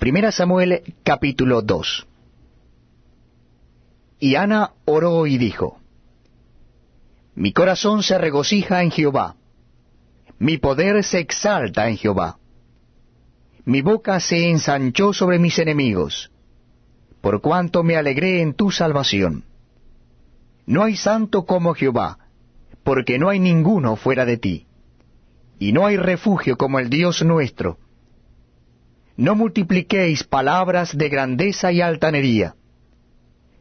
Primera Samuel capítulo 2 Y Ana oró y dijo, Mi corazón se regocija en Jehová, mi poder se exalta en Jehová. Mi boca se ensanchó sobre mis enemigos, por cuanto me alegré en tu salvación. No hay santo como Jehová, porque no hay ninguno fuera de ti, y no hay refugio como el Dios nuestro. No multipliquéis palabras de grandeza y altanería.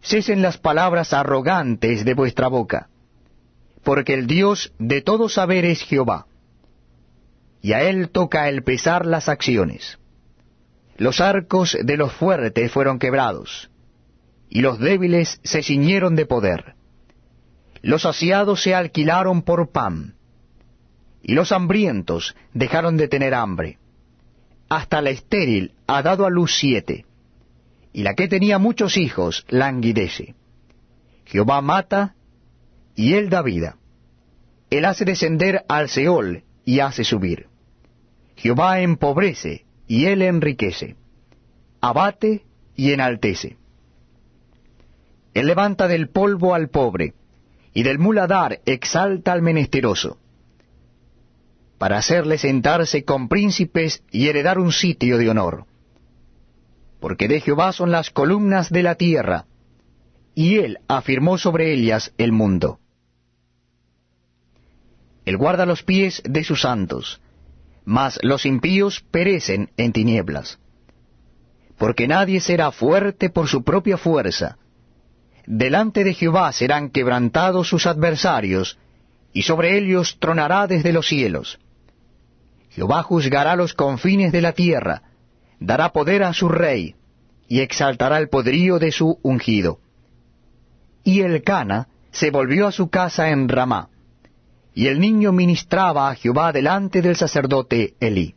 Cesen las palabras arrogantes de vuestra boca, porque el Dios de todo saber es Jehová y a él toca el pesar las acciones. Los arcos de los fuertes fueron quebrados, y los débiles se ciñeron de poder. Los saciados se alquilaron por pan, y los hambrientos dejaron de tener hambre. Hasta la estéril ha dado a luz siete, y la que tenía muchos hijos languidece. Jehová mata, y él da vida. Él hace descender al Seol, y hace subir. Jehová empobrece y él enriquece, abate y enaltece. Él levanta del polvo al pobre, y del muladar exalta al menesteroso, para hacerle sentarse con príncipes y heredar un sitio de honor. Porque de Jehová son las columnas de la tierra, y él afirmó sobre ellas el mundo. Él guarda los pies de sus santos, mas los impíos perecen en tinieblas. Porque nadie será fuerte por su propia fuerza. Delante de Jehová serán quebrantados sus adversarios, y sobre ellos tronará desde los cielos. Jehová juzgará los confines de la tierra, dará poder a su rey, y exaltará el poderío de su ungido. Y el Cana se volvió a su casa en Ramá y el niño ministraba a Jehová delante del sacerdote Elí.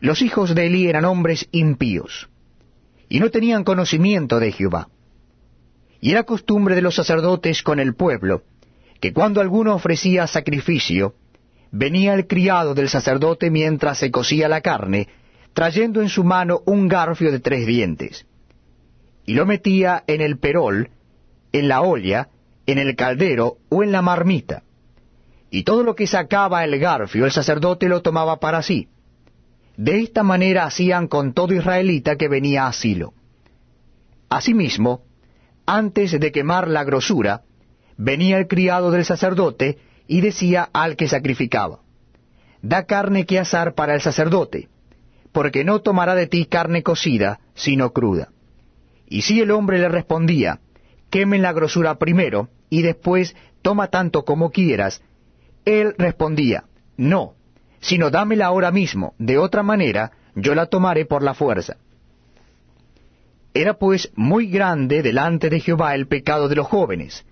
Los hijos de Elí eran hombres impíos, y no tenían conocimiento de Jehová. Y era costumbre de los sacerdotes con el pueblo, que cuando alguno ofrecía sacrificio, venía el criado del sacerdote mientras se cocía la carne, trayendo en su mano un garfio de tres dientes, y lo metía en el perol, en la olla, en el caldero o en la marmita. Y todo lo que sacaba el garfio el sacerdote lo tomaba para sí. De esta manera hacían con todo israelita que venía a Silo. Asimismo, antes de quemar la grosura, venía el criado del sacerdote y decía al que sacrificaba, Da carne que asar para el sacerdote, porque no tomará de ti carne cocida, sino cruda. Y si el hombre le respondía, Quemen la grosura primero, y después toma tanto como quieras, él respondía, no, sino dámela ahora mismo, de otra manera yo la tomaré por la fuerza. Era pues muy grande delante de Jehová el pecado de los jóvenes,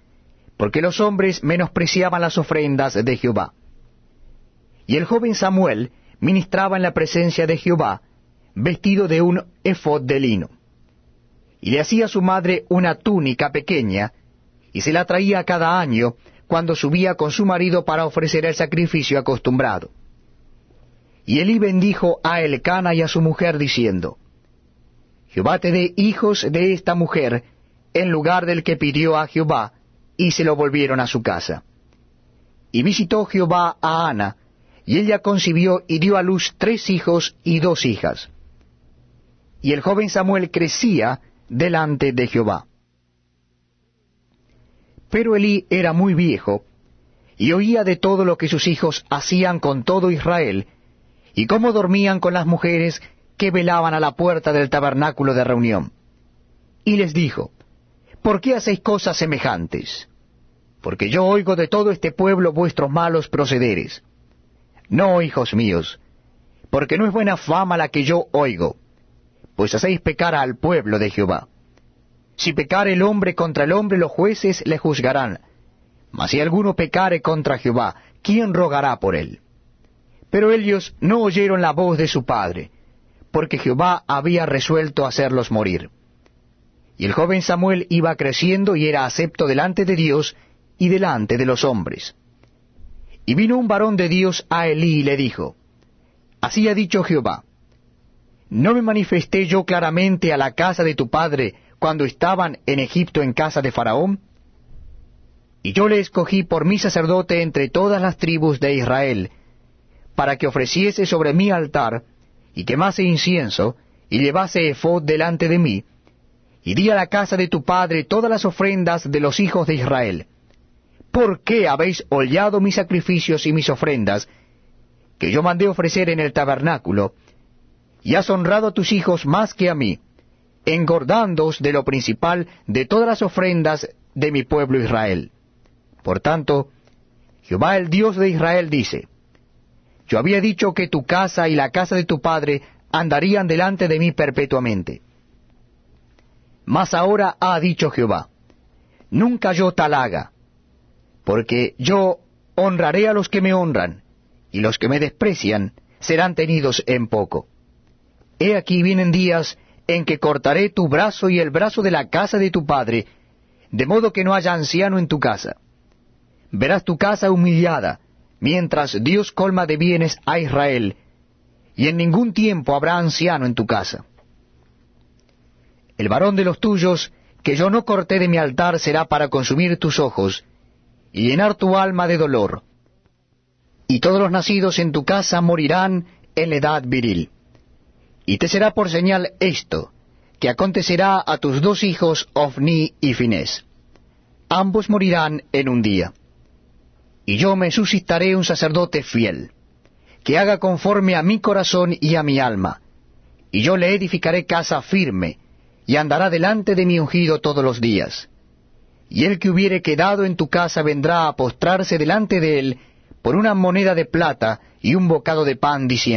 porque los hombres menospreciaban las ofrendas de Jehová. Y el joven Samuel ministraba en la presencia de Jehová, vestido de un efod de lino. Y le hacía a su madre una túnica pequeña, y se la traía cada año cuando subía con su marido para ofrecer el sacrificio acostumbrado. Y Elí bendijo a Elcana y a su mujer diciendo, Jehová te dé hijos de esta mujer en lugar del que pidió a Jehová, y se lo volvieron a su casa. Y visitó Jehová a Ana, y ella concibió y dio a luz tres hijos y dos hijas. Y el joven Samuel crecía delante de Jehová. Pero Elí era muy viejo, y oía de todo lo que sus hijos hacían con todo Israel, y cómo dormían con las mujeres que velaban a la puerta del tabernáculo de reunión. Y les dijo, ¿por qué hacéis cosas semejantes? Porque yo oigo de todo este pueblo vuestros malos procederes. No, hijos míos, porque no es buena fama la que yo oigo, pues hacéis pecar al pueblo de Jehová. Si pecare el hombre contra el hombre, los jueces le juzgarán. Mas si alguno pecare contra Jehová, ¿quién rogará por él? Pero ellos no oyeron la voz de su padre, porque Jehová había resuelto hacerlos morir. Y el joven Samuel iba creciendo y era acepto delante de Dios y delante de los hombres. Y vino un varón de Dios a Elí y le dijo, Así ha dicho Jehová, ¿No me manifesté yo claramente a la casa de tu padre cuando estaban en Egipto en casa de Faraón? Y yo le escogí por mi sacerdote entre todas las tribus de Israel, para que ofreciese sobre mi altar, y quemase incienso, y llevase efod delante de mí, y di a la casa de tu padre todas las ofrendas de los hijos de Israel. ¿Por qué habéis hollado mis sacrificios y mis ofrendas, que yo mandé ofrecer en el tabernáculo, y has honrado a tus hijos más que a mí, engordándoos de lo principal de todas las ofrendas de mi pueblo Israel? Por tanto, Jehová el Dios de Israel dice, Yo había dicho que tu casa y la casa de tu padre andarían delante de mí perpetuamente. Mas ahora ha dicho Jehová, Nunca yo tal haga, porque yo honraré a los que me honran, y los que me desprecian serán tenidos en poco. He aquí vienen días en que cortaré tu brazo y el brazo de la casa de tu padre, de modo que no haya anciano en tu casa. Verás tu casa humillada, mientras Dios colma de bienes a Israel, y en ningún tiempo habrá anciano en tu casa. El varón de los tuyos, que yo no corté de mi altar, será para consumir tus ojos, y llenar tu alma de dolor. Y todos los nacidos en tu casa morirán en la edad viril. Y te será por señal esto, que acontecerá a tus dos hijos Ofni y Finés. Ambos morirán en un día. Y yo me suscitaré un sacerdote fiel, que haga conforme a mi corazón y a mi alma. Y yo le edificaré casa firme, y andará delante de mi ungido todos los días. Y el que hubiere quedado en tu casa vendrá a postrarse delante de él por una moneda de plata y un bocado de pan, diciendo,